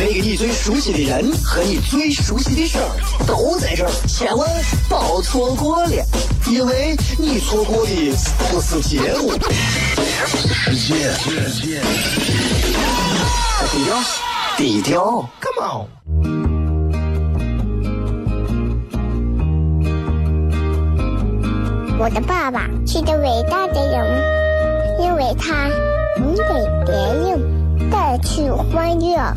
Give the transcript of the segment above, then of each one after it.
那个你最熟悉的人和你最熟悉的事儿都在这儿，千万别错过了，因为你错过的不是节目，世界，世界。低调，低调，Come on。我的爸爸是个伟大的人，因为他能给别人带去欢乐。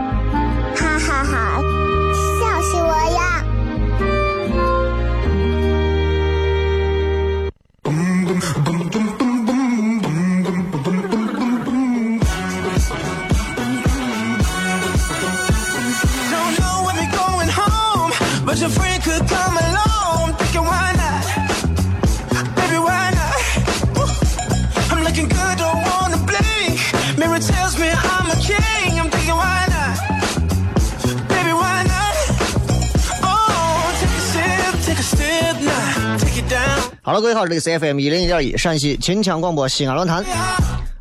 好了，各位好，这里是 FM 一零一点一陕西秦腔广播西安论坛，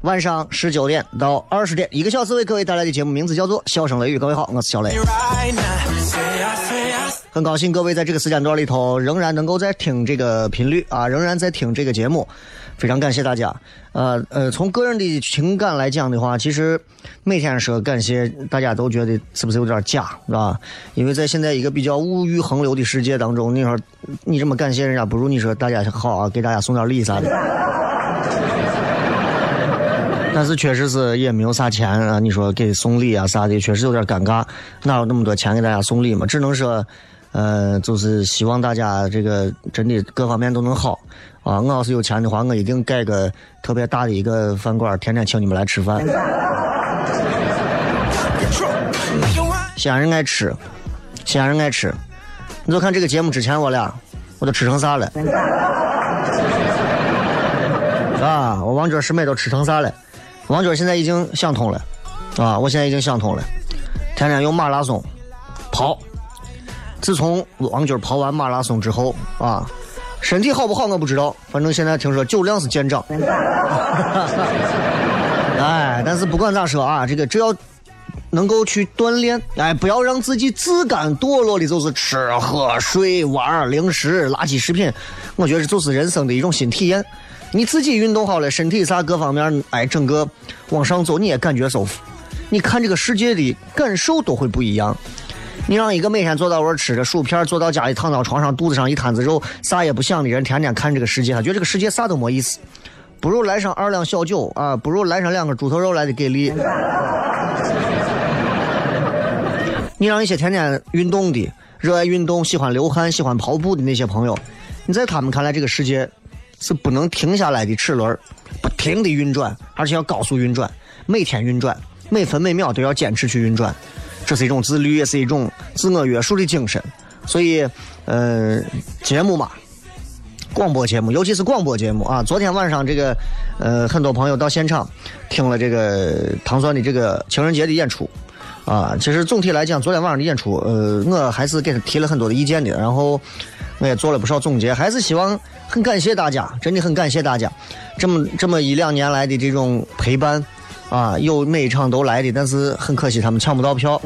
晚上十九点到二十点，一个小时为各位带来的节目名字叫做《笑声雷雨》。各位好，我是小雷，很高兴各位在这个时间段里头仍然能够在听这个频率啊，仍然在听这个节目，非常感谢大家。呃呃，从个人的情感来讲的话，其实每天说感谢，大家都觉得是不是有点假，是吧？因为在现在一个比较物欲横流的世界当中，你说你这么感谢人家，不如你说大家好啊，给大家送点礼啥的。但是确实是也没有啥钱啊，你说给送礼啊啥的，确实有点尴尬，哪有那么多钱给大家送礼嘛？只能说，呃，就是希望大家这个真的各方面都能好啊。我要是有钱的话，我一定盖个特别大的一个饭馆，天天请你们来吃饭。西安人爱吃，西安人爱吃。你就看这个节目之前，我俩我都吃成啥了？啊，我王娟师妹都吃成啥了？王娟现在已经想通了，啊，我现在已经想通了，天天用马拉松跑。自从王娟跑完马拉松之后，啊，身体好不好我不知道，反正现在听说酒量是见长。哎，但是不管咋说啊，这个只要能够去锻炼，哎，不要让自己自甘堕落的，就是吃喝睡玩零食、垃圾食品，我觉得就是人生的一种新体验。你自己运动好了，身体啥各方面，哎，整个往上走，你也感觉舒服。你看这个世界的感受都会不一样。你让一个每天坐到这吃着薯片，坐到家里躺到床上，肚子上一摊子肉，啥也不想的人，天天看这个世界，他觉得这个世界啥都没意思，不如来上二两小酒啊，不如来上两根猪头肉来的给力。你让一些天天运动的、热爱运动、喜欢流汗、喜欢跑步的那些朋友，你在他们看来，这个世界是不能停下来的齿轮，不停的运转，而且要高速运转，每天运转，每分每秒都要坚持去运转，这是一种自律，也是一种自我约束的精神。所以，呃，节目嘛，广播节目，尤其是广播节目啊，昨天晚上这个，呃，很多朋友到现场听了这个唐酸的这个情人节的演出。啊，其实总体来讲，昨天晚上的演出，呃，我还是给他提了很多的意见的，然后我也做了不少总结，还是希望很感谢大家，真的很感谢大家，这么这么一两年来的这种陪伴，啊，有每一场都来的，但是很可惜他们抢不到票，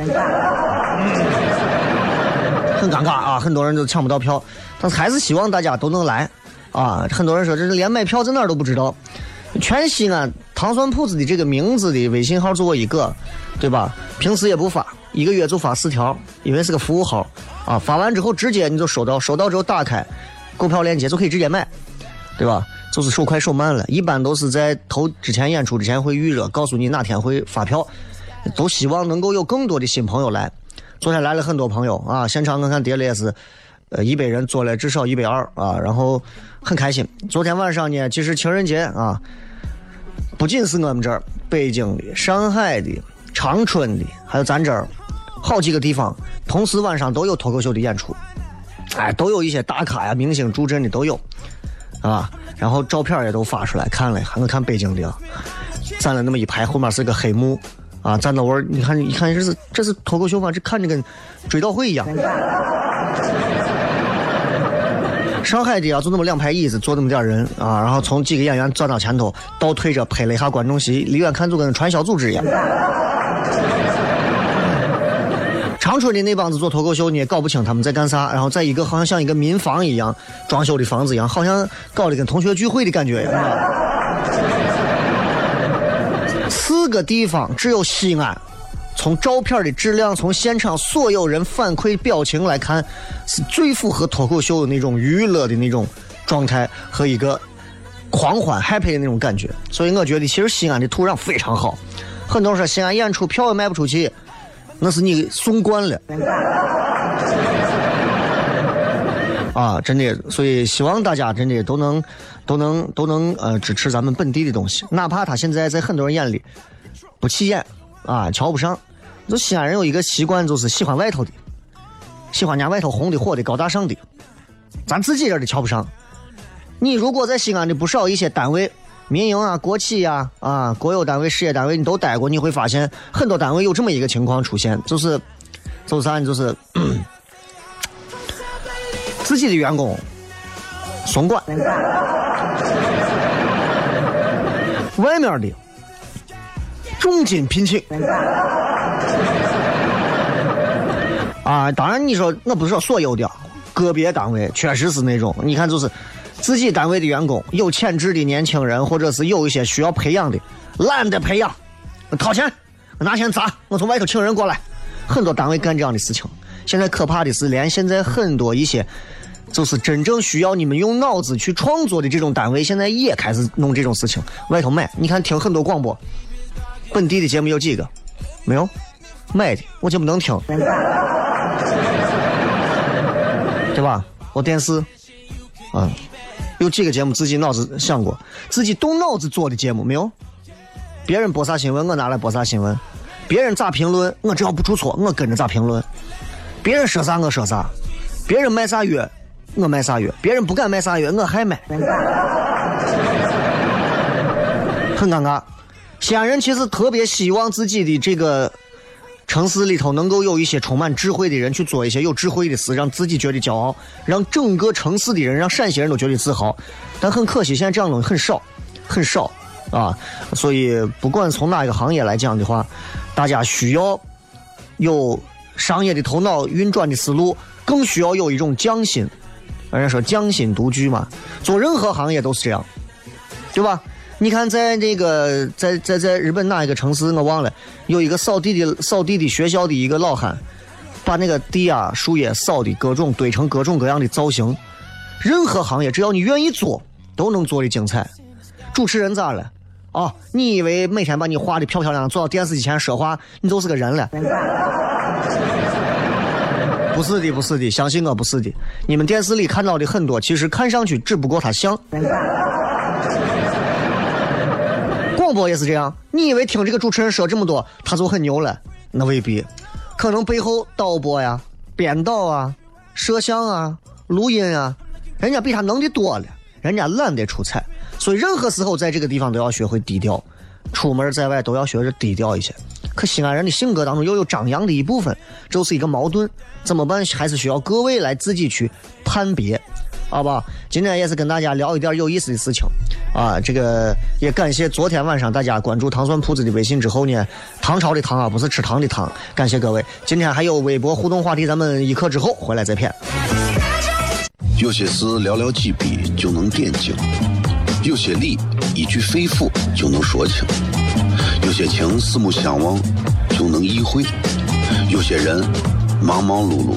很尴尬啊，很多人都抢不到票，但是还是希望大家都能来，啊，很多人说这是连买票在哪儿都不知道。全西安糖蒜铺子的这个名字的微信号就我一个，对吧？平时也不发，一个月就发四条，因为是个服务号啊。发完之后直接你就收到，收到之后打开购票链接就可以直接买，对吧？就是手快手慢了，一般都是在头之前演出之前会预热，告诉你哪天会发票，都希望能够有更多的新朋友来。昨天来了很多朋友啊，现场我看叠了也是。呃，一百人做了至少一百二啊，然后很开心。昨天晚上呢，其实情人节啊，不仅是我们这儿，北京的、上海的、长春的，还有咱这儿好几个地方，同时晚上都有脱口秀的演出，哎，都有一些大咖呀、明星助阵的都有，啊，然后照片也都发出来看了，还能看北京的，站了那么一排，后面是个黑幕。啊，站到我，你看，一看这是这是脱口秀吗？这看着跟追悼会一样。上海的啊，就那么两排椅子，坐那么点人啊，然后从几个演员站到前头，倒退着拍了一下观众席，离远看就跟传销组织一样。长春的那帮子做脱口秀，你也搞不清他们在干啥，然后在一个好像像一个民房一样装修的房子一样，好像搞的跟同学聚会的感觉一样。四个地方只有西安，从照片的质量，从现场所有人反馈表情来看，是最符合脱口秀的那种娱乐的那种状态和一个狂欢 happy 的那种感觉。所以我觉得，其实西安的土壤非常好。很多人说西安演出票也卖不出去，那是你送惯了。啊，真的，所以希望大家真的都能。都能都能呃支持咱们本地的东西，哪怕他现在在很多人眼里不起眼啊，瞧不上。就西安人有一个习惯，就是喜欢外头的，喜欢人家外头红的火的高大上的，咱自己这的瞧不上。你如果在西安的不少一些单位、民营啊、国企呀、啊国有单位、事业单位，你都待过，你会发现很多单位有这么一个情况出现，就是就是啥呢？就 是自己的员工。松管，外面的重金聘请啊！当然，你说我不是说所有的，个别单位确实是那种。你看，就是自己单位的员工有潜质的年轻人，或者是有一些需要培养的，懒得培养，掏钱拿钱砸，我从外头请人过来。很多单位干这样的事情。现在可怕的是，连现在很多一些。就是真正需要你们用脑子去创作的这种单位，现在也开始弄这种事情。外头买，你看听很多广播，本地的节目有几个？没有，买的我就不能听，对吧？我电视，啊，有几个节目自己脑子想过，自己动脑子做的节目没有？别人播啥新闻，我拿来播啥新闻；别人咋评论，我只要不出错，我跟着咋评论；别人说啥我说啥；别人卖啥药。我卖啥药？别人不敢卖啥药，我还卖，很尴尬。西安人其实特别希望自己的这个城市里头能够有一些充满智慧的人去做一些有智慧的事，让自己觉得骄傲，让整个城市的人，让陕西人都觉得自豪。但很可惜，现在这样东西很少，很少啊。所以，不管从哪一个行业来讲的话，大家需要有商业的头脑、运转的思路，更需要有一种匠心。人家说匠心独具嘛，做任何行业都是这样，对吧？你看，在那个在在在日本哪一个城市我忘了，有一个扫地的扫地的学校的一个老汉，把那个地啊树叶扫的各种堆成各种各样的造型。任何行业只要你愿意做，都能做的精彩。主持人咋了？啊，你以为每天把你画的漂漂亮亮坐到电视机前说话，你就是个人了？不是的，不是的，相信我不是的。你们电视里看到的很多，其实看上去只不过他像。播也是这样，你以为听这个主持人说这么多，他就很牛了？那未必，可能背后导播呀、编导啊、摄像啊、录音啊，人家比他能的多了，人家懒得出彩。所以任何时候在这个地方都要学会低调，出门在外都要学着低调一些。可西安人的性格当中又有张扬的一部分，就是一个矛盾，怎么办？还是需要各位来自己去判别，好吧？今天也是跟大家聊一点有意思的事情，啊，这个也感谢昨天晚上大家关注糖蒜铺子的微信之后呢，唐朝的唐啊，不是吃糖的糖，感谢各位。今天还有微博互动话题，咱们一刻之后回来再片。有些事寥寥几笔就能点睛，有些理一句肺腑就能说清。有些情四目相望就能意会，有些人忙忙碌碌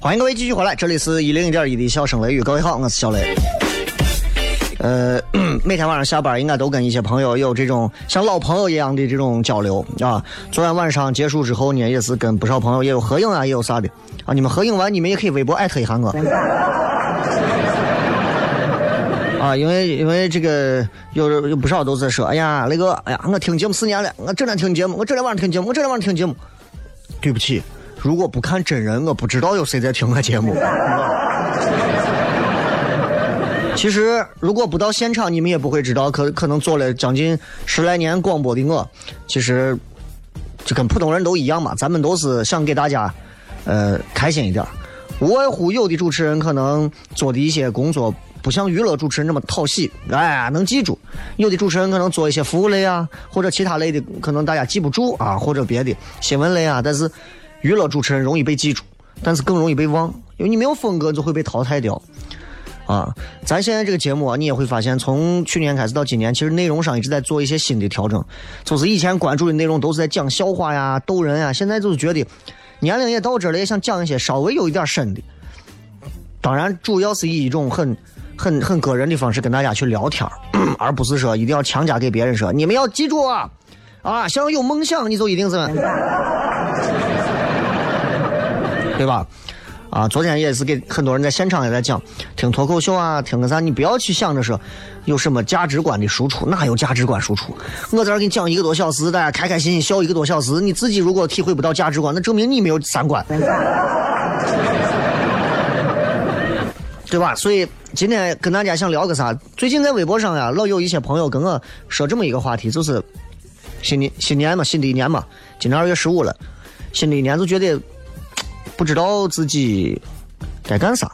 欢迎各位继续回来，这里是一零一点一的笑声雷雨，各位好，我是小雷。呃，每天晚上下班应该都跟一些朋友有这种像老朋友一样的这种交流啊。昨天晚上结束之后呢，也是跟不少朋友也有合影啊，也有啥的啊。你们合影完，你们也可以微博艾特一下我。啊，因为因为这个有有不少都在说，哎呀，那个，哎呀，我听节目四年了，我整天听节目，我整天晚上听节目，我整天晚上听节目。对不起，如果不看真人，我不知道有谁在听我节目。其实，如果不到现场，你们也不会知道。可可能做了将近十来年广播的我，其实就跟普通人都一样嘛。咱们都是想给大家，呃，开心一点。无外乎有的主持人可能做的一些工作不像娱乐主持人那么讨喜，哎，能记住；有的主持人可能做一些服务类啊，或者其他类的，可能大家记不住啊，或者别的新闻类啊。但是娱乐主持人容易被记住，但是更容易被忘，因为你没有风格就会被淘汰掉。啊，咱现在这个节目啊，你也会发现，从去年开始到今年，其实内容上一直在做一些新的调整。就是以前关注的内容都是在讲笑话呀、逗人呀，现在就是觉得年龄也到这了，也想讲一些稍微有一点深的。当然，主要是以一种很、很、很个人的方式跟大家去聊天 而不是说一定要强加给别人说你们要记住啊，啊，想要有梦想你就一定是，对吧？啊，昨天也是给很多人在现场也在讲，听脱口秀啊，听个啥，你不要去想着说有什么价值观的输出，哪有价值观输出？我在这给你讲一个多小时，大家开开心心笑一个多小时，你自己如果体会不到价值观，那证明你没有三观，对吧？所以今天跟大家想聊个啥？最近在微博上呀，老有一些朋友跟我说这么一个话题，就是新年新年嘛，新的一年嘛，今年二月十五了，新的一年就觉得。不知道自己该干啥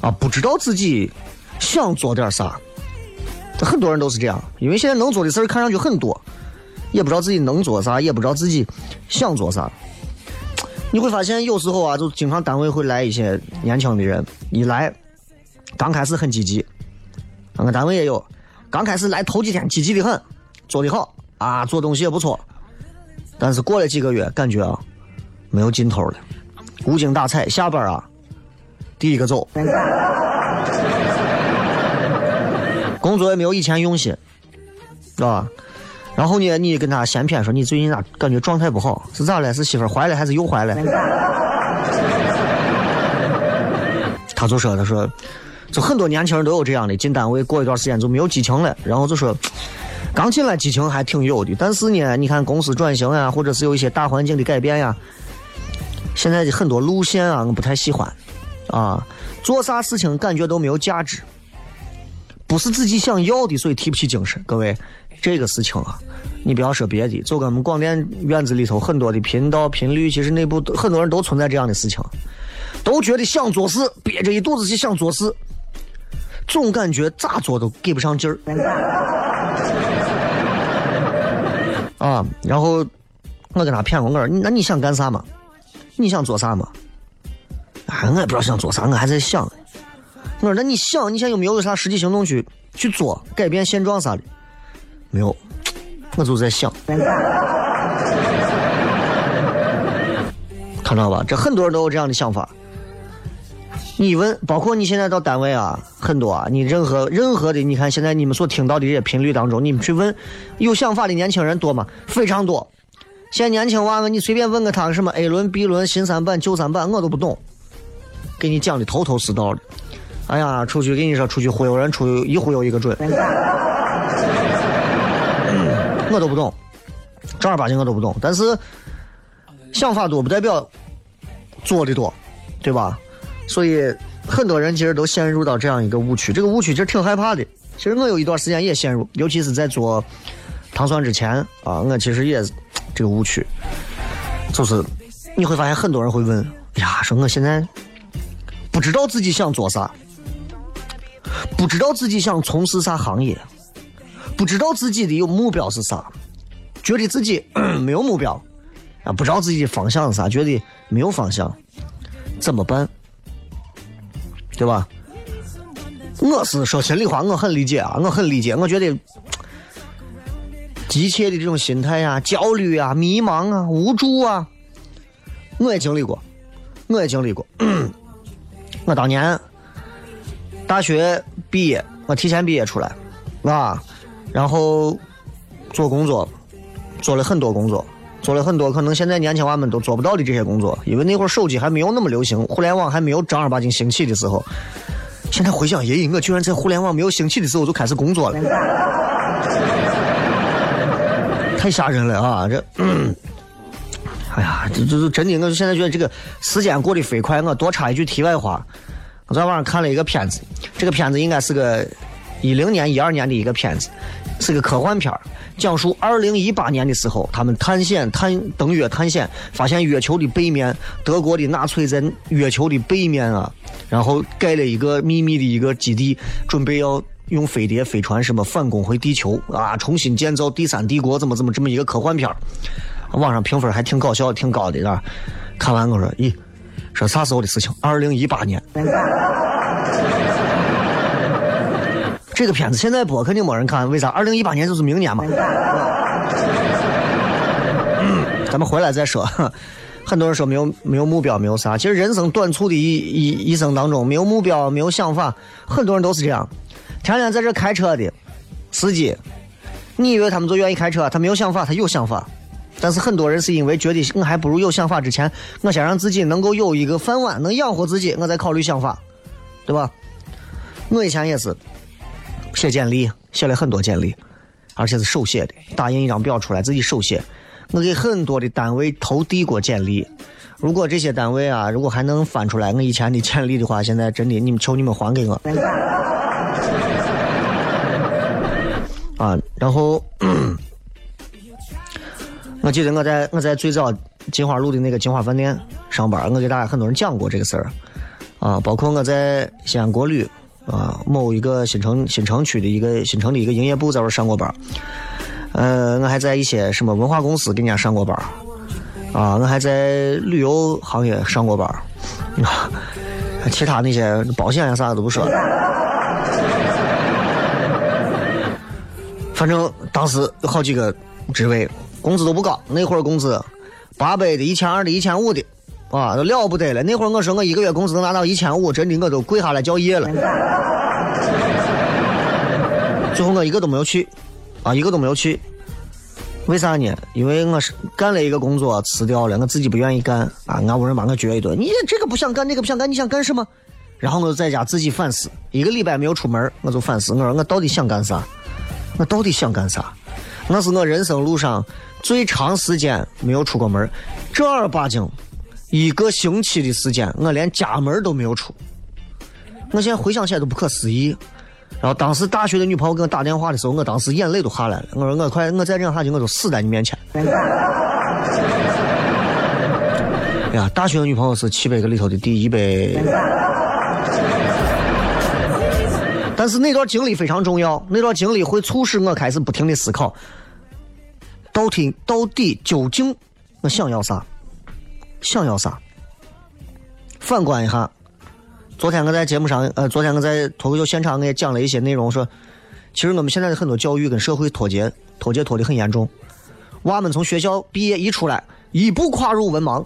啊？不知道自己想做点啥。很多人都是这样，因为现在能做的事儿看上去很多，也不知道自己能做啥，也不知道自己想做啥。你会发现，有时候啊，就经常单位会来一些年轻的人，一来刚开始很积极，俺单位也有，刚开始来头几天积极的很，做的好啊，做东西也不错，但是过了几个月，感觉啊。没有尽头了，无精打采。下班啊，第一个走，工作也没有以前用心，知道吧？然后呢，你跟他闲谝说你最近咋感觉状态不好？是咋了？是媳妇怀了还是又怀了？他就说他说，就很多年轻人都有这样的，进单位过一段时间就没有激情了，然后就说。刚进来激情还挺有的，但是呢，你看公司转型呀，或者是有一些大环境的改变呀，现在的很多路线啊，我不太喜欢，啊，做啥事情感觉都没有价值，不是自己想要的，所以提不起精神。各位，这个事情啊，你不要说别的，就跟我们广电院子里头很多的频道频率，其实内部很多人都存在这样的事情，都觉得想做事，憋着一肚子气想做事，总感觉咋做都给不上劲儿。啊，然后我跟他谝过，我说：“那你想干啥嘛？你想做啥嘛？”哎，我也不知道想做啥，我还在想。我说：“那你想，你现在有没有啥实际行动去去做改变现状啥的？没有，我就在想。看到吧？这很多人都有这样的想法。你问，包括你现在到单位啊，很多啊，你任何任何的，你看现在你们所听到的这些频率当中，你们去问有想法的年轻人多吗？非常多。现在年轻娃子你随便问个他什么 A 轮、B 轮、新三板、旧三板，我都不懂，给你讲的头头是道的。哎呀，出去跟你说，出去忽悠人，出去一忽悠一个准。我都不懂，正儿八经我都不懂。但是想法多不代表做的多，对吧？所以很多人其实都陷入到这样一个误区，这个误区其实挺害怕的。其实我有一段时间也陷入，尤其是在做糖酸之前啊，我其实也这个误区，就是你会发现很多人会问：呀，说我现在不知道自己想做啥，不知道自己想从事啥行业，不知道自己的有目标是啥，觉得自己 没有目标啊，不知道自己的方向是啥，觉得没有方向，怎么办？对吧？我是说心里话，我很理解啊，我很理解。我觉得急切的这种心态呀、焦虑啊、迷茫啊、无助啊，我也经历过，我也经历过。我当年大学毕业，我提前毕业出来，啊，然后做工作，做了很多工作。做了很多可能现在年轻娃们都做不到的这些工作，因为那会儿手机还没有那么流行，互联网还没有正儿八经兴起的时候。现在回想，爷爷，我居然在互联网没有兴起的时候就开始工作了，太吓人了啊！这，哎呀，这这这真的，我现在觉得这个时间过得飞快。我多插一句题外话，我昨天晚上看了一个片子，这个片子应该是个一零年、一二年的一个片子，是个科幻片。讲述二零一八年的时候，他们探险探登月探险，发现月球的背面，德国的纳粹在月球的背面啊，然后盖了一个秘密的一个基地，准备要用飞碟飞船什么反攻回地球啊，重新建造第三帝国，怎么怎么这么一个科幻片网上评分还挺搞笑，挺高的啊。看完我说，咦，说啥时候的事情？二零一八年。这个片子现在播肯定没人看，为啥？二零一八年就是明年嘛。咱们回来再说。很多人说没有没有目标，没有啥。其实人生短促的一一一生当中，没有目标，没有想法，很多人都是这样。天天在这开车的司机，你以为他们就愿意开车？他没有想法，他有想法。但是很多人是因为觉得我还不如有想法之前，我先让自己能够有一个饭碗，能养活自己，我再考虑想法，对吧？我以前也是。写简历，写了很多简历，而且是手写的，打印一张表出来自己手写。我给很多的单位投递过简历，如果这些单位啊，如果还能翻出来我以前的简历的话，现在真的，你们求你们还给我。啊，然后 我记得我在我在最早金花路的那个金花饭店上班，我给大家很多人讲过这个事儿。啊，包括我在西安国旅。啊，某一个新城新城区的一个新城的一个营业部在这上过班，呃，我还在一些什么文化公司给人家上过班，啊，我还在旅游行业上过班，啊，其他那些保险呀啥的都不说了，反正当时有好几个职位，工资都不高，那会儿工资八百的、一千二的、一千五的。啊，都了不得了！那会儿我说我一个月工资能拿到一千五，真的我都跪下来叫爷了。最后我一个都没有去，啊，一个都没有去。为啥呢？因为我是干了一个工作辞掉了，我自己不愿意干啊！俺屋人把我撅一顿，你这个不想干，那个不想干，你想干什么？然后我就在家自己反思，一个礼拜没有出门，我就反思，我说我到底想干啥？我到底想干啥？那是我人生路上最长时间没有出过门，正儿八经。一个星期的时间，我连家门都没有出。我现在回想起来都不可思议。然后当时大学的女朋友给我打电话的时候，我当时眼泪都下来了。我说我快，我再这样下去，我就死在你面前。哎呀，大学的女朋友是七百个里头的第一百。但是那段经历非常重要，那段经历会促使我开始不停的思考，到底到底究竟我想要啥。想要啥？反观一下，昨天我在节目上，呃，昨天我在脱口秀现场，我也讲了一些内容，说，其实我们现在的很多教育跟社会脱节，脱节脱的很严重。娃们从学校毕业一出来，一步跨入文盲。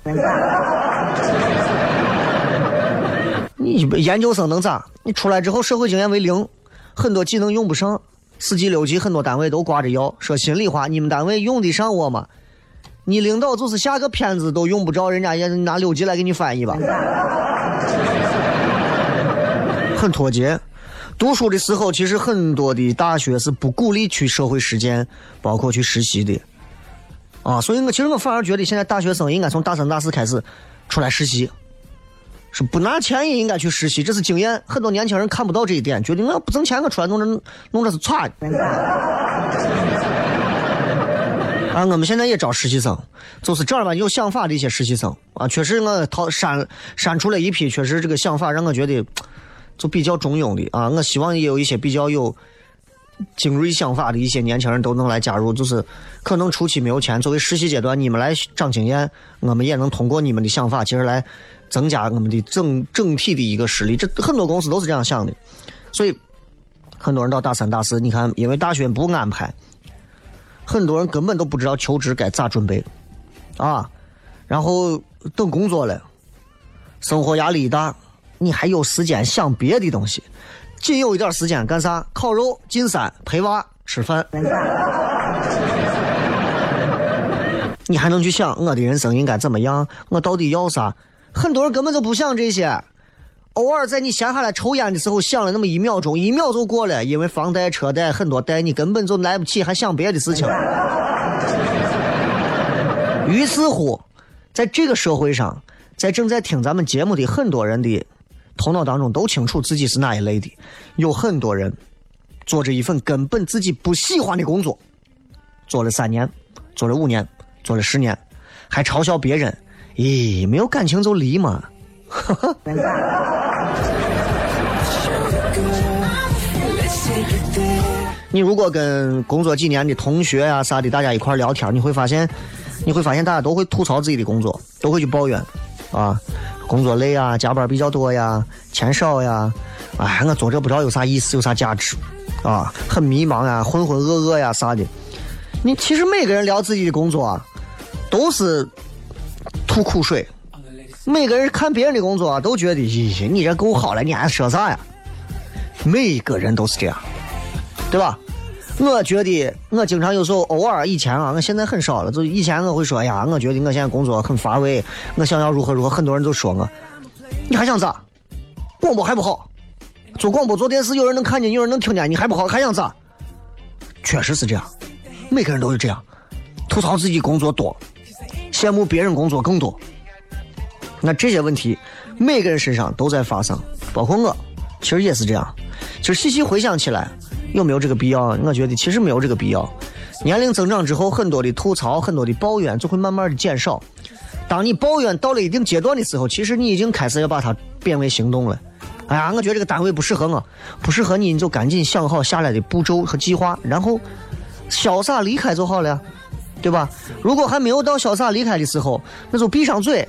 你研究生能咋？你出来之后社会经验为零，很多技能用不上。四级六级很多单位都挂着要。说心里话，你们单位用得上我吗？你领导就是下个片子都用不着，人家也拿六级来给你翻译吧。很脱节。读书的时候，其实很多的大学是不鼓励去社会实践，包括去实习的。啊，所以我其实我反而觉得现在大学生应该从大三大四开始出来实习。是不拿钱也应该去实习，这是经验。很多年轻人看不到这一点，觉得我不挣钱，我出来弄这弄这是串。啊，我们现在也招实习生，就是正儿八经有想法的一些实习生啊。确实，我淘删删除了一批，确实这个想法让我觉得就比较中庸的啊。我希望也有一些比较有精锐想法的一些年轻人都能来加入。就是可能初期没有钱，作为实习阶段，你们来长经验，我们也能通过你们的想法，其实来。增加我们的整整体的一个实力，这很多公司都是这样想的，所以很多人到大三、大四，你看，因为大学不安排，很多人根本都不知道求职该咋准备，啊，然后等工作了，生活压力一大，你还有时间想别的东西，仅有一点时间干啥？烤肉、进山、陪娃、吃饭，你还能去想我的人生应该怎么样？我到底要啥？很多人根本就不想这些，偶尔在你闲下来抽烟的时候想了那么一秒钟，一秒就过了，因为房贷、车贷很多贷，你根本就来不起，还想别的事情。于是乎，在这个社会上，在正在听咱们节目的很多人的头脑当中都清楚自己是哪一类的，有很多人做着一份根本自己不喜欢的工作，做了三年，做了五年，做了十年，还嘲笑别人。咦，没有感情就离嘛！你如果跟工作几年的同学呀啥的，大家一块聊天，你会发现，你会发现大家都会吐槽自己的工作，都会去抱怨，啊，工作累啊，加班比较多呀，钱少呀，哎，我做这不知道有啥意思，有啥价值，啊，很迷茫啊，浑浑噩噩呀啥的。你其实每个人聊自己的工作，啊，都是。吐苦水，每个人看别人的工作，都觉得，咦，你这够好了，你还说啥呀？每一个人都是这样，对吧？我觉得，我经常有时候偶尔以前啊，我现在很少了。就以前我会说，哎呀，我觉得我现在工作很乏味，我想要如何如何。很多人都说我，你还想咋？广播还不好，做广播做电视，有人能看见，有人能听见，你还不好，还想咋？确实是这样，每个人都是这样，吐槽自己工作多。羡慕别人工作更多，那这些问题每个人身上都在发生，包括我，其实也是这样。其实细细回想起来，有没有这个必要？我觉得其实没有这个必要。年龄增长之后，很多的吐槽、很多的抱怨就会慢慢的减少。当你抱怨到了一定阶段的时候，其实你已经开始要把它变为行动了。哎呀，我觉得这个单位不适合我，不适合你，你就赶紧想好下来的步骤和计划，然后潇洒离开就好了。对吧？如果还没有到潇洒离开的时候，那就闭上嘴，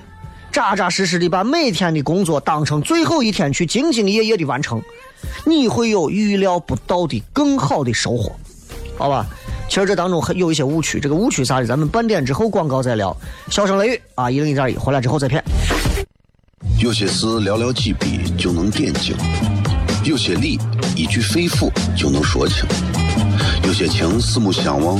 扎扎实实的把每天的工作当成最后一天去兢兢业业的完成，你会有预料不到的更好的收获，好吧？其实这当中还有一些误区，这个误区啥的，咱们半点之后广告再聊。笑声雷雨啊，一零一点一，回来之后再骗。有些事寥寥几笔就能点睛，有些理一句肺腑就能说清，有些情四目相望。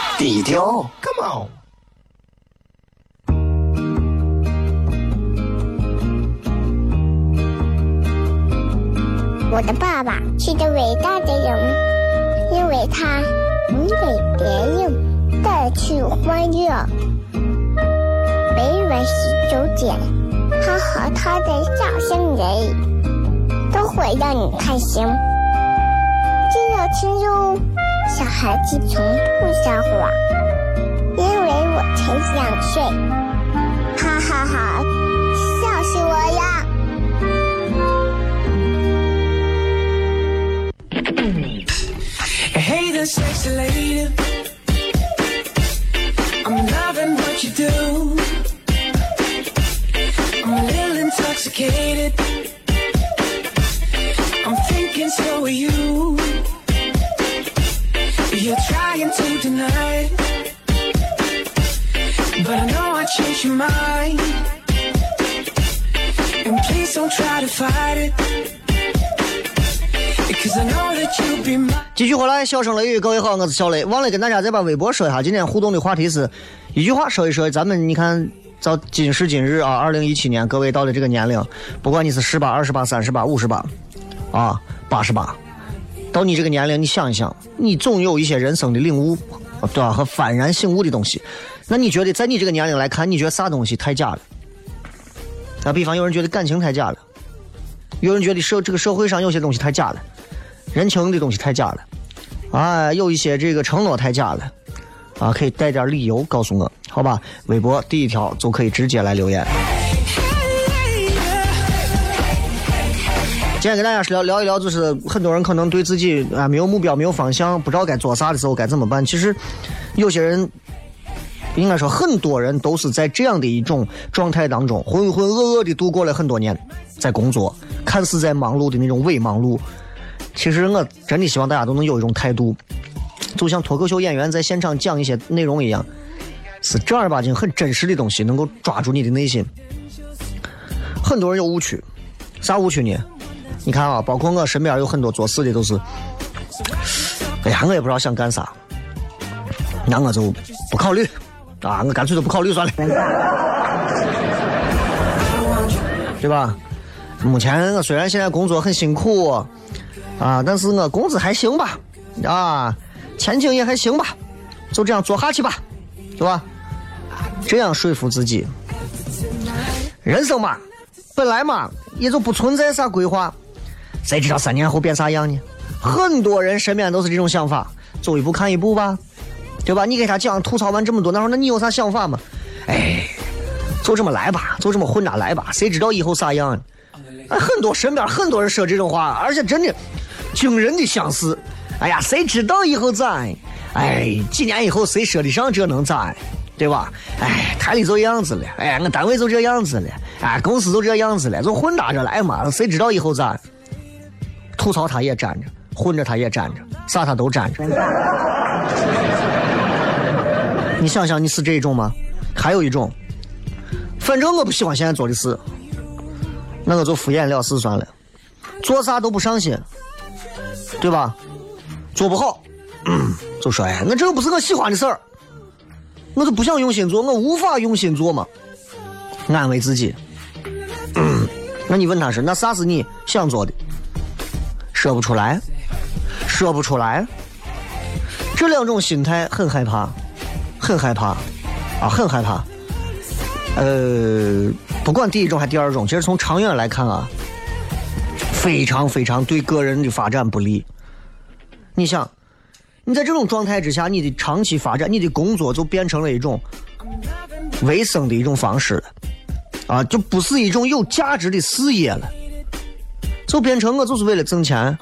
低调，Come on。我的爸爸是个伟大的人，因为他能给别人带去欢乐。每晚十九点，他和他的笑声人，都会让你开心。记得听哟。小孩子从不撒谎，因为我才两岁。哈哈哈，笑死我呀！笑声雷雨，各位好，我是小雷。忘了跟大家再把微博说一下，今天互动的话题是一句话说一说，咱们你看到今时今日啊，二零一七年，各位到了这个年龄，不管你是十八、二十八、三十八、五十八，啊，八十八，到你这个年龄，你想一想，你总有一些人生的领悟，对吧？和幡然醒悟的东西。那你觉得在你这个年龄来看，你觉得啥东西太假了？啊，比方有人觉得感情太假了，有人觉得社这个社会上有些东西太假了。人情的东西太假了，啊，有一些这个承诺太假了，啊，可以带点理由告诉我，好吧？微博第一条就可以直接来留言。今天跟大家聊聊一聊，就是很多人可能对自己啊没有目标、没有方向，不知道该做啥的时候该怎么办。其实，有些人应该说很多人都是在这样的一种状态当中浑浑噩噩的度过了很多年，在工作，看似在忙碌的那种伪忙碌。其实我真的希望大家都能有一种态度，就像脱口秀演员在现场讲一些内容一样，是正儿八经很真实的东西，能够抓住你的内心。很多人有误区，啥误区呢？你看啊，包括我身边有很多做事的都是，哎呀，我也不知道想干啥，那我就不考虑啊，我干脆就不考虑算了，对吧？目前我虽然现在工作很辛苦。啊，但是我工资还行吧，啊，前景也还行吧，就这样做下去吧，对吧？这样说服自己。人生嘛，本来嘛也就不存在啥规划，谁知道三年后变啥样呢？很多人身边都是这种想法，走一步看一步吧，对吧？你给他讲吐槽完这么多，他说那你有啥想法吗？哎，就这么来吧，就这么混着来吧，谁知道以后啥样？哎，很多身边很多人说这种话，而且真的。惊人的相似，哎呀，谁知道以后咋？哎，几年以后谁说得上这能咋？对吧？哎，台里就这样子了，哎，我单位就这样子了，哎，公司就这样子了，就混搭着来嘛，谁知道以后咋？吐槽他也沾着，混着他也沾着，啥他都沾着。你想想，你是这种吗？还有一种，反正我不喜欢现在做的事，那我就敷衍了事算了，做啥都不上心。对吧？做不好，就说哎，那这个不是我喜欢的事儿，我就不想用心做，我无法用心做嘛，安慰自己。那你问他是那啥是你想做的？说不出来，说不出来。这两种心态很害怕，很害怕，啊，很害怕。呃，不管第一种还第二种，其实从长远来看啊。非常非常对个人的发展不利。你想，你在这种状态之下，你的长期发展，你的工作就变成了一种维生的一种方式了，啊，就不是一种有价值的事业了，就变成我就是为了挣钱，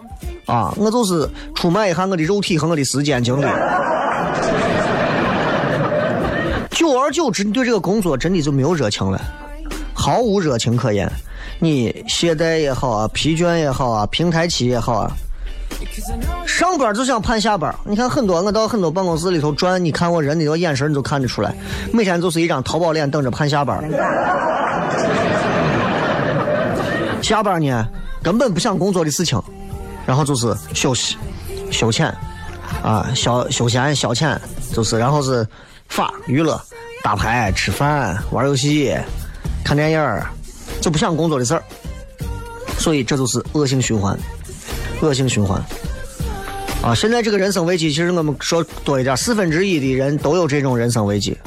啊，我就是出卖一下我的肉体和我的时间精力。久而久之，你对这个工作真的就没有热情了，毫无热情可言。你懈怠也好啊，疲倦也好啊，平台期也好啊，上班就想盼下班。你看很多，我到很多办公室里头转，你看我人的那眼神，你就看得出来，每天就是一张淘宝脸，等着盼下班。下班呢，根本不想工作的事情，然后就是休息、休闲啊，消休闲消遣，就是然后是发娱乐、打牌、吃饭、玩游戏、看电影儿。就不想工作的事儿，所以这就是恶性循环，恶性循环。啊，现在这个人生危机，其实我们说多一点，四分之一的人都有这种人生危机。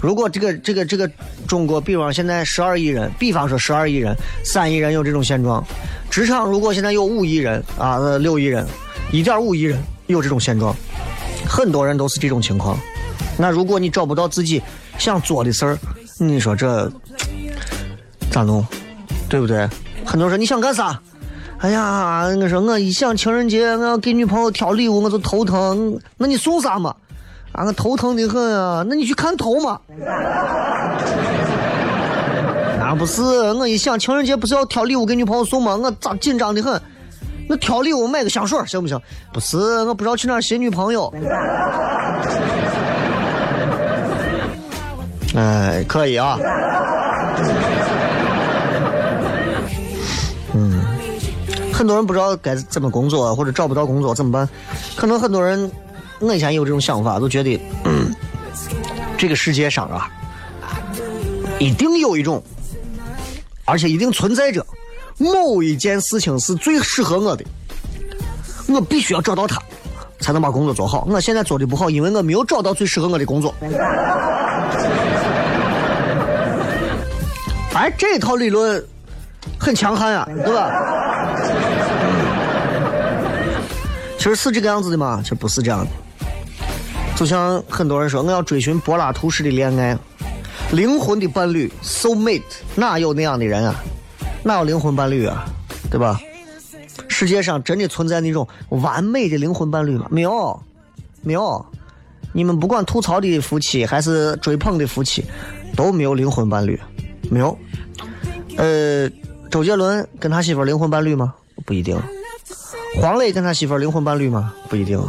如果这个这个这个中国，比方现在十二亿人，比方说十二亿人，三亿人有这种现状，职场如果现在有五亿人啊，六亿人，一点五亿人有这种现状，很多人都是这种情况。那如果你找不到自己想做的事儿，你说这？咋弄？对不对？很多人说你想干啥？哎呀，我说我一想情人节我要给女朋友挑礼物我就头疼，那你送啥嘛？啊，我头疼的很啊，那你去看头嘛。啊，不是，我一想情人节不是要挑礼物给女朋友送吗？我咋紧张的很？那挑礼物买个香水行不行？不是，我不知道去哪儿寻女朋友。哎，可以啊。很多人不知道该怎么工作，或者找不到工作怎么办？可能很多人，我以前有这种想法，都觉得，嗯，这个世界上啊，一定有一种，而且一定存在着某一件事情是最适合我的，我必须要找到它，才能把工作做好。我现在做的不好，因为我没有找到最适合我的工作。哎，这套理论很强悍呀，对吧？实是这个样子的吗？其实不是这样的。就像很多人说，我要追寻柏拉图式的恋爱，灵魂的伴侣，soul mate，哪有那样的人啊？哪有灵魂伴侣啊？对吧？世界上真的存在那种完美的灵魂伴侣吗？没有，没有。你们不管吐槽的夫妻还是追捧的夫妻，都没有灵魂伴侣，没有。呃，周杰伦跟他媳妇灵魂伴侣吗？不一定。黄磊跟他媳妇灵魂伴侣吗？不一定。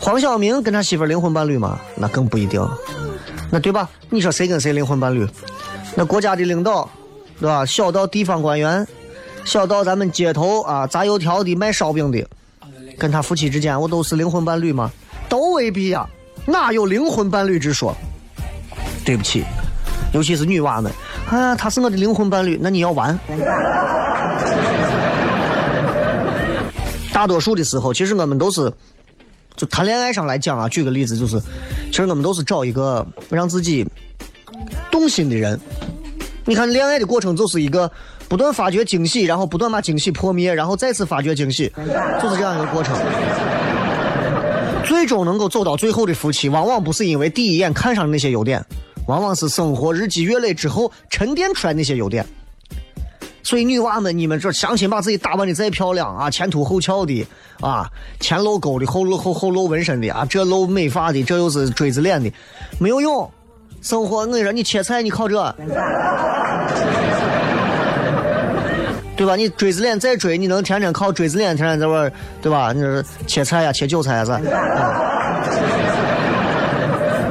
黄晓明跟他媳妇灵魂伴侣吗？那更不一定。那对吧？你说谁跟谁灵魂伴侣？那国家的领导，对吧？小到地方官员，小到咱们街头啊炸油条的、卖烧饼的，跟他夫妻之间，我都是灵魂伴侣吗？都未必呀，哪有灵魂伴侣之说？对不起，尤其是女娃们。啊，他是我的灵魂伴侣，那你要玩。大多数的时候，其实我们都是，就谈恋爱上来讲啊，举个例子就是，其实我们都是找一个让自己动心的人。你看，恋爱的过程就是一个不断发掘惊喜，然后不断把惊喜破灭，然后再次发掘惊喜，就是这样一个过程。最终能够走到最后的夫妻，往往不是因为第一眼看上的那些优点。往往是生活日积月累之后沉淀出来那些优点，所以女娃们，你们这相亲把自己打扮的再漂亮啊，前凸后翘的啊，前露沟的，后露后后露纹身的啊，这露美发的，这又是锥子脸的，没有用。生活，我跟你说，你切菜你靠这，对吧？你锥子脸再锥，你能天天靠锥子脸天天在玩，对吧？你说切菜呀，切韭菜呀，啥？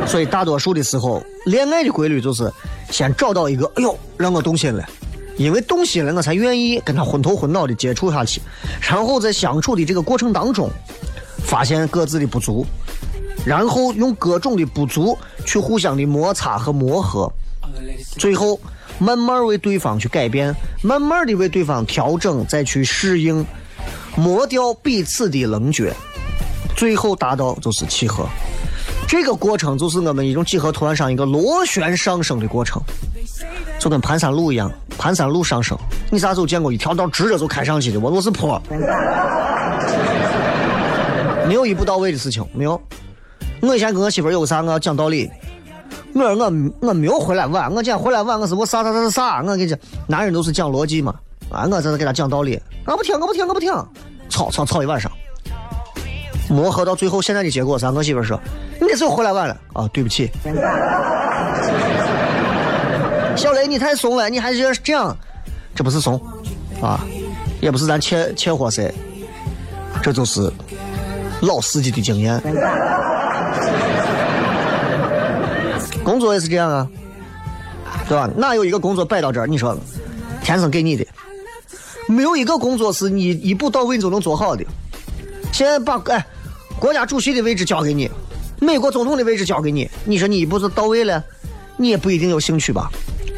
所以大多数的时候，恋爱的规律就是先找到一个，哎呦，让我动心了，因为动心了，我才愿意跟他昏头昏脑的接触下去，然后在相处的这个过程当中，发现各自的不足，然后用各种的不足去互相的摩擦和磨合，最后慢慢为对方去改变，慢慢的为对方调整，再去适应，磨掉彼此的棱角，最后达到就是契合。这个过程就是我们一种几何图案上一个螺旋上升的过程，就跟盘山路一样，盘山路上升。你啥时候见过一条道直着就开上去的？我都是坡，没有一步到位的事情，没有。我以前跟我媳妇有个啥，我要讲道理。我说我我没有回来晚，我今天回来晚，我是我啥啥啥啥啥。我跟你讲，男人都是讲逻辑嘛，啊，我在这给他讲道理，我不听，我不听，我不听，吵吵吵一晚上。磨合到最后，现在的结果啥？我媳妇说：“你这是回来晚了啊，对不起。”小雷，你太怂了，你还是这样，这不是怂啊，也不是咱切切货噻，这就是老司机的经验。工作也是这样啊，对吧？哪有一个工作摆到这儿？你说，天生给你的，没有一个工作是你一步到位就能做好的。现在把哎。国家主席的位置交给你，美国总统的位置交给你，你说你一步就到位了，你也不一定有兴趣吧？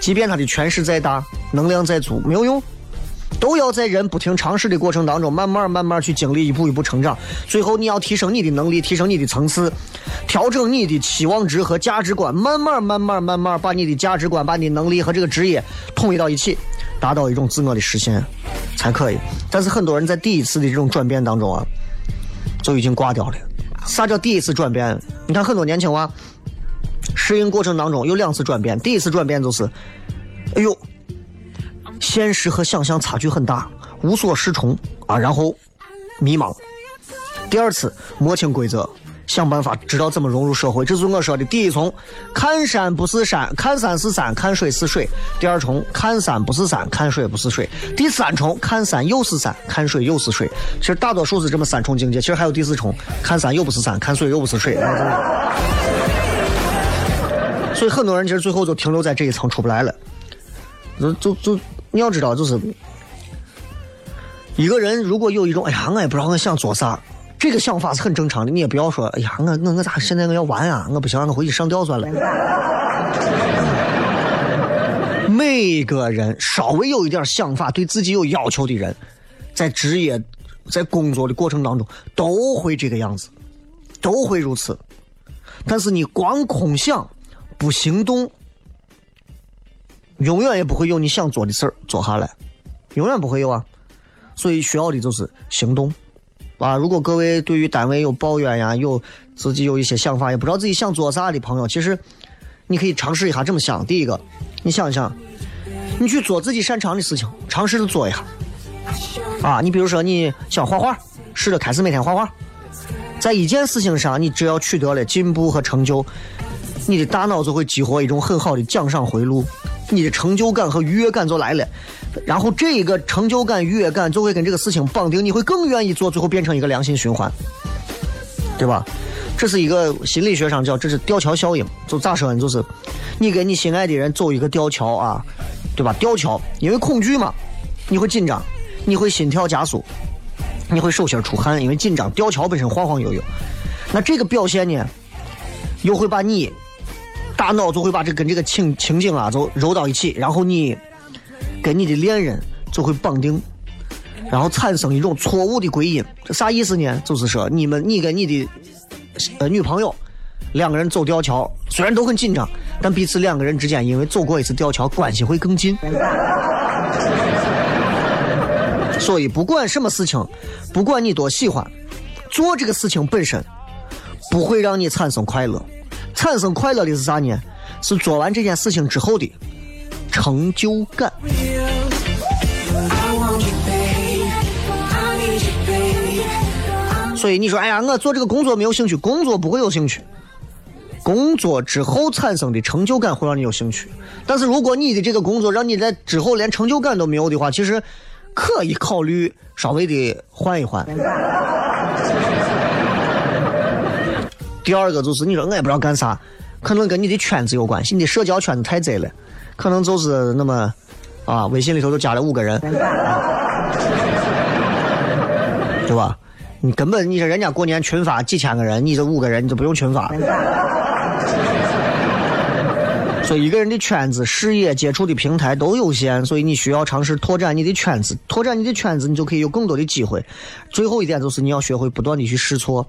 即便他的权势再大，能量再足，没有用，都要在人不停尝试的过程当中，慢慢慢慢去经历，一步一步成长。最后你要提升你的能力，提升你的层次，调整你的期望值和价值观，慢慢慢慢慢慢把你的价值观、把你能力和这个职业统一到一起，达到一种自我的实现，才可以。但是很多人在第一次的这种转变当中啊。就已经挂掉了。啥叫第一次转变？你看很多年轻娃，适应过程当中有两次转变。第一次转变就是，哎呦，现实和想象差距很大，无所适从啊，然后迷茫。第二次摸清规则，想办法知道怎么融入社会，这是我说的第一重。看山不是山，看山是山，看水是水。第二重，看山不是山，看水不是水。第三重，看山又是山，看水又是水。其实大多数是这么三重境界，其实还有第四重，看山又不是山，看水又不是水。所以很多人其实最后就停留在这一层出不来了。就就就你要知道，就是一个人如果有一种哎呀，我也不知道我想做啥，这个想法是很正常的。你也不要说哎呀，我我我咋现在我要玩啊，我不行，我回去上吊算了。每个人稍微有一点想法、对自己有要求的人，在职业、在工作的过程当中，都会这个样子，都会如此。但是你光空想不行动，永远也不会有你想做的事儿做下来，永远不会有啊。所以需要的就是行动啊！如果各位对于单位有抱怨呀，有自己有一些想法，也不知道自己想做啥的朋友，其实你可以尝试一下这么想：第一个，你想一想，你去做自己擅长的事情，尝试着做一下啊。你比如说你想画画，试着开始每天画画，在一件事情上，你只要取得了进步和成就，你的大脑就会激活一种很好的奖赏回路，你的成就感和愉悦感就来了。然后这个成就感、愉悦感就会跟这个事情绑定，你会更愿意做，最后变成一个良性循环，对吧？这是一个心理学上叫这是吊桥效应。就咋说呢？就是你跟你心爱的人走一个吊桥啊，对吧？吊桥，因为恐惧嘛，你会紧张，你会心跳加速，你会手心出汗，因为紧张。吊桥本身晃晃悠悠，那这个表现呢，又会把你大脑就会把这跟这个情情景啊，就揉到一起，然后你。跟你的恋人就会绑定，然后产生一种错误的归因。这啥意思呢？就是说，你们你跟你的呃女朋友两个人走吊桥，虽然都很紧张，但彼此两个人之间因为走过一次吊桥，关系会更近。所以，不管什么事情，不管你多喜欢，做这个事情本身不会让你产生快乐。产生快乐的是啥呢？是做完这件事情之后的成就感。所以你说，哎呀，我做这个工作没有兴趣，工作不会有兴趣。工作之后产生的成就感会让你有兴趣。但是如果你的这个工作让你在之后连成就感都没有的话，其实可以考虑稍微的换一换。第二个就是你说我也不知道干啥，可能跟你的圈子有关系，你的社交圈子太窄了，可能就是那么啊，微信里头就加了五个人，对吧？你根本你说人家过年群发几千个人，你这五个人你都不用群发了。所以一个人的圈子、视野、接触的平台都有限，所以你需要尝试拓展你的圈子，拓展你的圈子，你就可以有更多的机会。最后一点就是你要学会不断的去试错。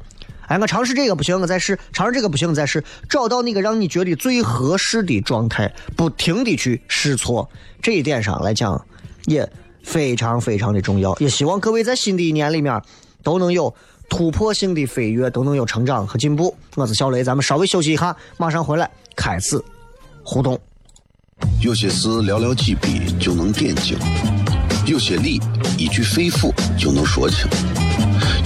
哎，我尝试这个不行，我再试；尝试这个不行，我再试。找到那个让你觉得最合适的状态，不停的去试错。这一点上来讲，也非常非常的重要。也希望各位在新的一年里面。都能有突破性的飞跃，都能有成长和进步。我是小雷，咱们稍微休息一下，马上回来开始互动。有些事寥寥几笔就能点睛，有些理一句肺腑就能说清，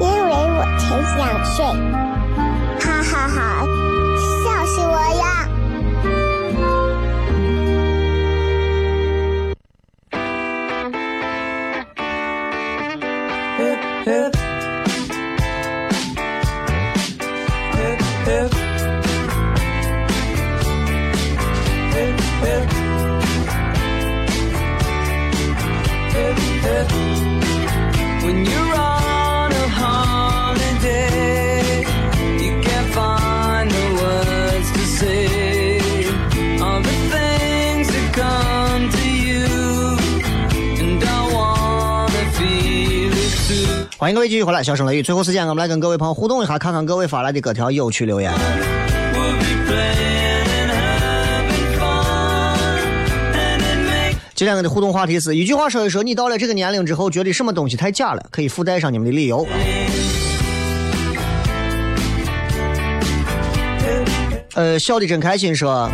因为我才想睡，哈哈哈，笑死我呀！欢迎各位继续回来，小声雷雨。最后时间，我们来跟各位朋友互动一下，看看各位发来的各条有趣留言。今天我的互动话题是一句话说一说，你到了这个年龄之后，觉得什么东西太假了，可以附带上你们的理由。呃，笑的真开心说，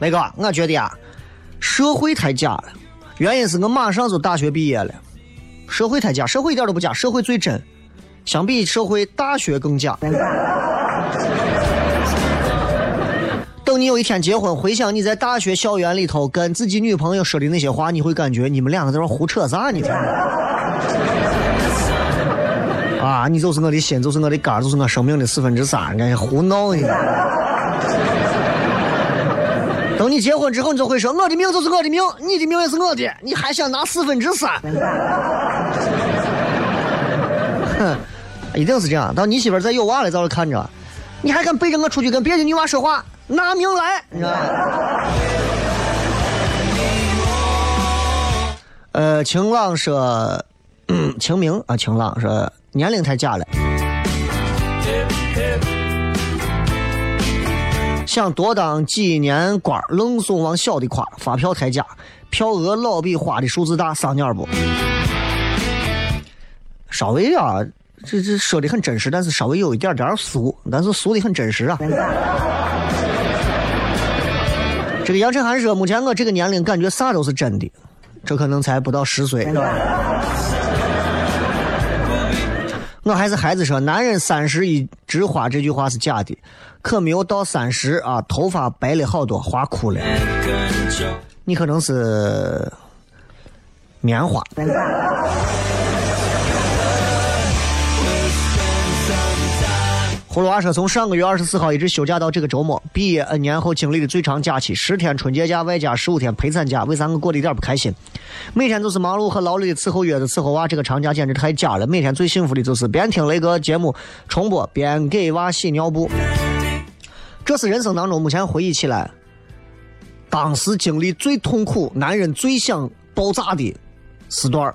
雷哥，我觉得呀，社会太假了，原因是我马上就大学毕业了，社会太假，社会一点都不假，社会最真，相比社会，大学更假。等你有一天结婚，回想你在大学校园里头跟自己女朋友说的那些话，你会感觉你们两个在这胡扯啥？你听着。啊，你就是我的心，就是我的肝，就是我生命的四分之三，你胡闹呢！等你结婚之后，你就会说我的命就是我的命，你的命也是我的，你还想拿四分之三？一定是这样。到你媳妇儿再有娃了，在这看着，你还敢背着我出去跟别的女娃说话？拿命来！你知道吧？呃，晴朗说，嗯，晴明啊，晴朗说年龄太假了，想多当几年官儿，愣送往小的夸，发票太假，票额老比花的数字大，丧鸟不？稍微啊，这这说的很真实，但是稍微有一点点俗，但是俗的很真实啊。这个杨晨涵说，目前我这个年龄感觉啥都是真的，这可能才不到十岁。我还是孩子说，男人三十一枝花这句话是假的，可没有到三十啊，头发白了好多，花枯了。你可能是棉花。葫芦娃说，从上个月二十四号一直休假到这个周末，毕业 N 年后经历的最长假期，十天春节假外加十五天陪产假，为啥我过得一点不开心？每天都是忙碌和劳累的伺候月子伺候娃，这个长假简直太假了。每天最幸福的就是边听雷哥节目重播，边给娃洗尿布。这是人生当中目前回忆起来，当时经历最痛苦、男人最想爆炸的时段，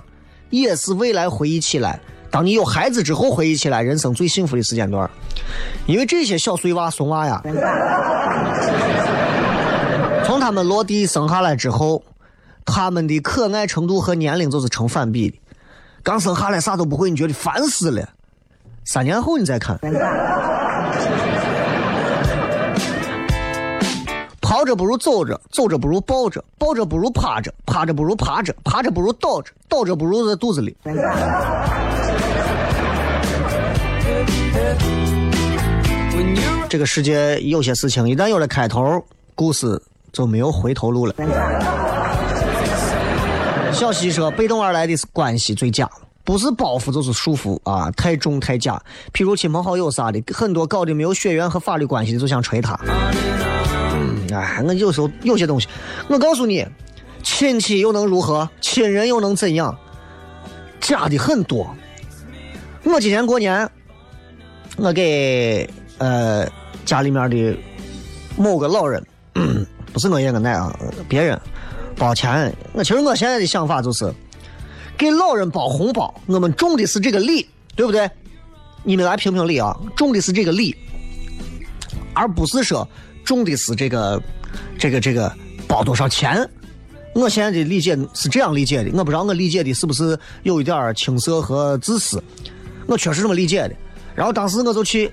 也是未来回忆起来。当你有孩子之后，回忆起来人生最幸福的时间段，因为这些小碎娃、怂娃呀，从他们落地生下来之后，他们的可爱程度和年龄就是成反比的。刚生下来啥都不会，你觉得烦死了。三年后你再看，跑着不如走着，走着不如抱着，抱着不如趴着，趴着不如爬着，爬着不如倒着，倒着不如在肚子里。这个世界有些事情一旦有了开头，故事就没有回头路了。小西说，被动而来的是关系最假，不是包袱就是束缚啊，太重太假。譬如亲朋好友啥的，很多搞的没有血缘和法律关系的，就想锤他。嗯，哎，我有时候有些东西，我告诉你，亲戚又能如何？亲人又能怎样？假的很多。我今年过年，我给呃家里面的某个老人，不是我爷我奶啊，别人包钱。我其实我现在的想法就是，给老人包红包，我们重的是这个礼，对不对？你们来评评理啊，重的是这个礼，而不是说重的是这个这个这个包多少钱。我现在的理解是这样理解的，我不知道我理解的是不是有一点青涩和自私，我确实这么理解的。然后当时我就去，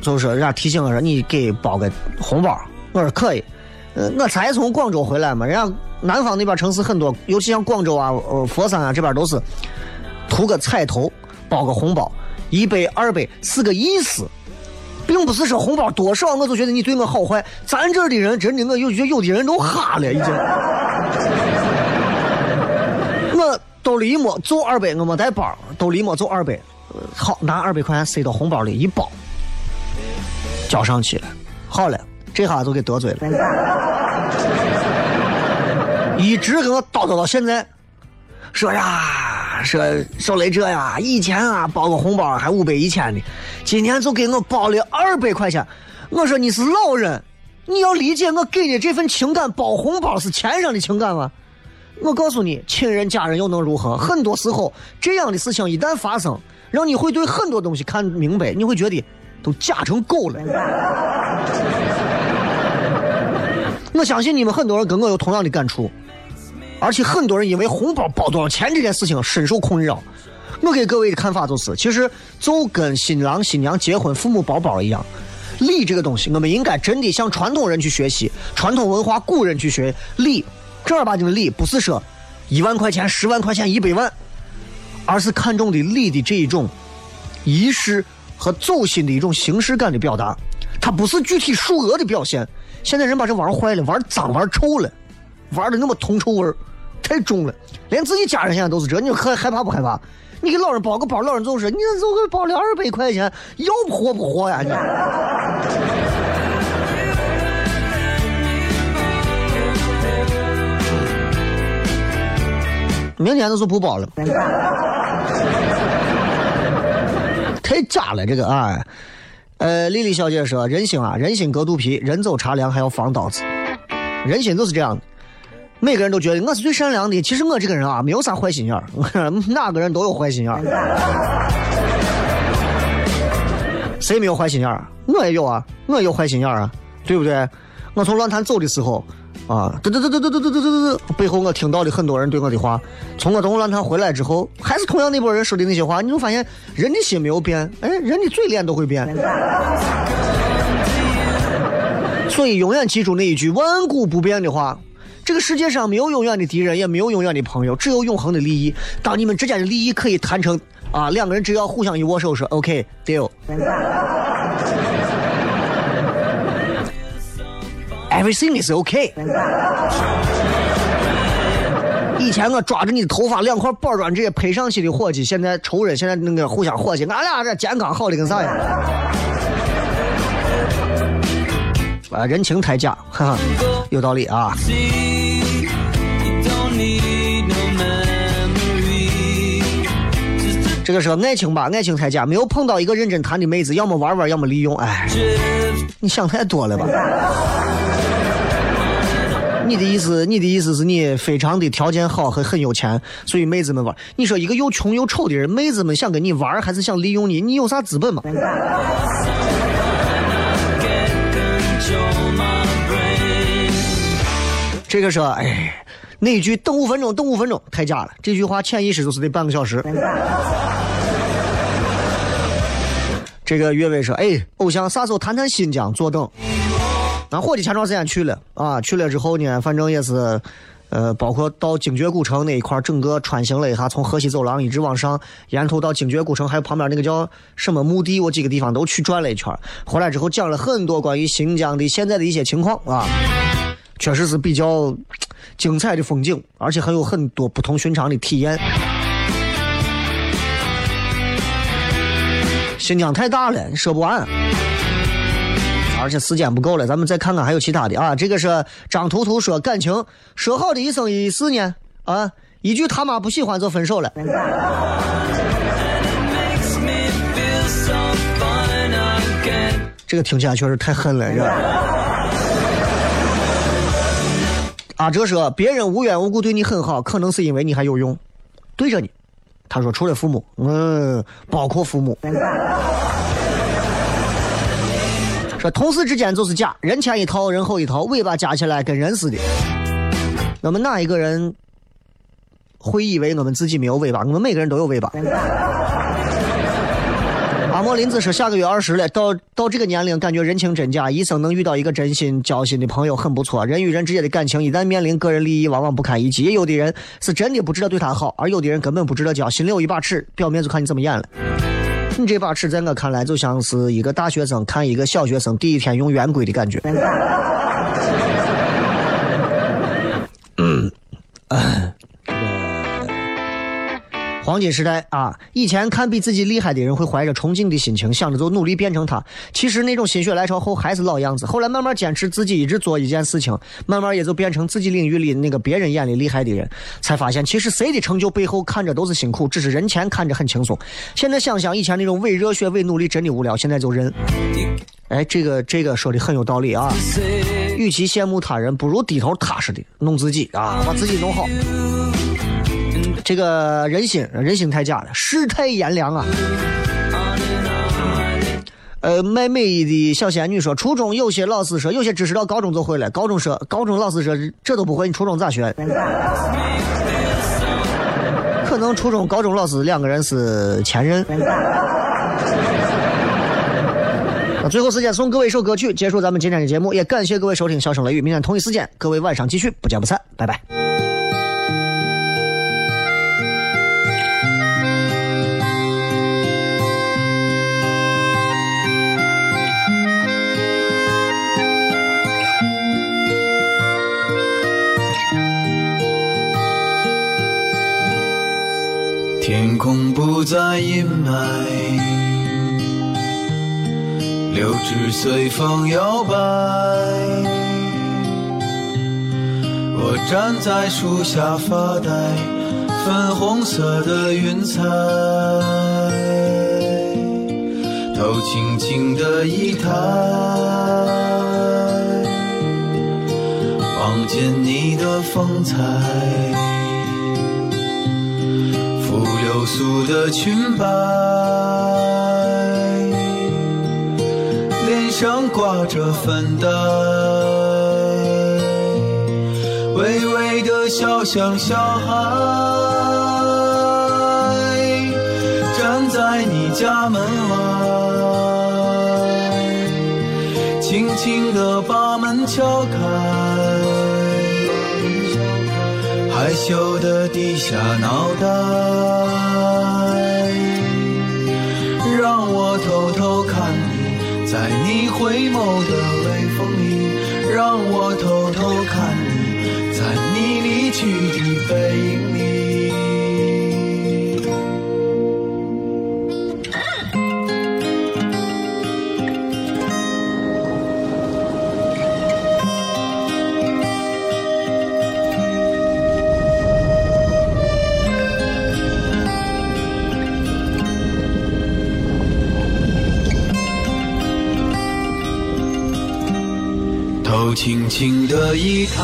就说人家提醒我说你给包个红包，我说可以。呃，我才从广州回来嘛，人家南方那边城市很多，尤其像广州啊、呃佛山啊这边都是图个彩头，包个红包，一百、二百是个意思。并不是说红包多少，我就觉得你对我好坏。咱这的人真的，我有觉有的人都哈了，已经。我兜里一摸，就二百，我没带包，兜里一摸就二百，好拿二百块钱塞到红包里一包，交上去了。好了，这下就给得罪了，一直跟我叨叨到现在，说呀，说小雷这呀，以前啊包个红包还五百一千的，今天就给我包了二百块钱。我说你是老人，你要理解我给的这份情感，包红包是钱上的情感吗？我告诉你，亲人家人又能如何？很多时候，这样的事情一旦发生，让你会对很多东西看明白，你会觉得都假成狗了。我相信你们很多人跟我有同样的感触，而且很多人因为红包包多少钱这件事情深受困扰。我给各位的看法就是，其实就跟新郎新娘结婚父母包包一样，礼这个东西，我们应该真的向传统人去学习，传统文化古人去学礼。正儿八经的礼，不是说一万块钱、十万块钱、一百万，而是看重的礼的这一种仪式和走心的一种形式感的表达。它不是具体数额的表现。现在人把这玩坏了，玩脏玩臭了，玩的那么铜臭味儿太重了，连自己家人现在都是这，你害害怕不害怕？你给老人包个包，老人就是你就给包了二百块钱，要不活不活呀你？明天就是不包了，太假了这个啊！呃，丽丽小姐说，人心啊，人心隔肚皮，人走茶凉还要防刀子，人心就是这样的。每个人都觉得我是最善良的，其实我这个人啊，没有啥坏心眼儿，哪个人都有坏心眼儿。谁没有坏心眼儿？我也有啊，我也有坏心眼儿啊，对不对？我从论坛走的时候。啊，嘚嘚嘚嘚嘚嘚嘚嘚嘚嘚！背后我听到的很多人对我的话，从我从乱坛回来之后，还是同样那波人说的那些话，你就发现人的心没有变，哎，人的嘴脸都会变。所以永远记住那一句万古不变的话：这个世界上没有永远的敌人，也没有永远的朋友，只有永恒的利益。当你们之间的利益可以谈成啊，两个人只要互相一握手说 OK deal。Everything is OK。以前我抓着你的头发，两块板砖直接拍上去的伙计，现在仇人，现在那个互相伙计，俺俩这健康好的跟啥样？啊，人情太假，哈哈，有道理啊。这个是爱情吧？爱情太假，没有碰到一个认真谈的妹子，要么玩玩，要么利用。哎，你想太多了吧？你的意思，你的意思是你非常的条件好和很有钱，所以妹子们玩。你说一个又穷又丑的人，妹子们想跟你玩，还是想利用你？你有啥资本吗？这个是，哎，那句等五分钟，等五分钟，太假了。这句话潜意识就是得半个小时。这个岳伟说，哎，偶像啥时候谈谈新疆？坐等。俺伙计前段时间去了啊，去了之后呢，反正也是，呃，包括到精绝古城那一块整个穿行了一下，从河西走廊一直往上，沿途到精绝古城，还有旁边那个叫什么墓地，我几个地方都去转了一圈。回来之后讲了很多关于新疆的现在的一些情况啊，确实是比较精彩的风景，而且还有很多不同寻常的体验。新疆太大了，说不完。而且时间不够了，咱们再看看还有其他的啊。这个是张图图说感情说好的一生一世呢啊，一句他妈不喜欢就分手了。这个听起来确实太狠了，这。阿哲说别人无缘无故对你很好，可能是因为你还有用，对着你。他说除了父母，嗯，包括父母。说同事之间就是假，人前一套，人后一套，尾巴加起来跟人似的。我们哪一个人会以为我们自己没有尾巴？我们每个人都有尾巴。林子说下个月二十了，到到这个年龄，感觉人情真假，一生能遇到一个真心交心的朋友很不错。人与人之间的感情，一旦面临个人利益，往往不堪一击。也有的人是真的不值得对他好，而有的人根本不值得交，心里有一把尺，表面就看你怎么演了。你这把尺在我看来就像是一个大学生看一个小学生第一天用圆规的感觉。黄金时代啊！以前看比自己厉害的人会怀着崇敬的心情，想着就努力变成他。其实那种心血来潮后还是老样子。后来慢慢坚持自己一直做一件事情，慢慢也就变成自己领域里那个别人眼里厉害的人。才发现，其实谁的成就背后看着都是辛苦，只是人前看着很轻松。现在想想以前那种伪热血、伪努力，真的无聊。现在就认。哎，这个这个说的很有道理啊！与其羡慕他人，不如低头踏实的弄自己啊，把自己弄好。这个人心，人心太假了，世态炎凉啊！呃，卖美衣的小仙女说，初中有些老师说，有些知识到高中就会了。高中说，高中老师说，这都不会，你初中咋学？可能初中、高中老师两个人是前任。那最后时间送各位一首歌曲，结束咱们今天的节目，也感谢各位收听《笑声雷雨》，明天同一时间，各位晚上继续，不见不散，拜拜。天空不再阴霾，柳枝随风摇摆。我站在树下发呆，粉红色的云彩，头轻轻的一抬，望见你的风采。流苏的裙摆，脸上挂着粉黛，微微的笑像小孩，站在你家门外，轻轻地把门敲开。羞的低下脑袋，让我偷偷看你，在你回眸的微风里，让我偷偷看你，在你离去的背影轻的一抬，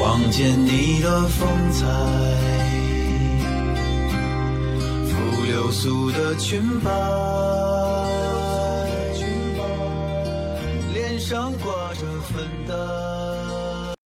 望见你的风采，拂流苏的裙摆，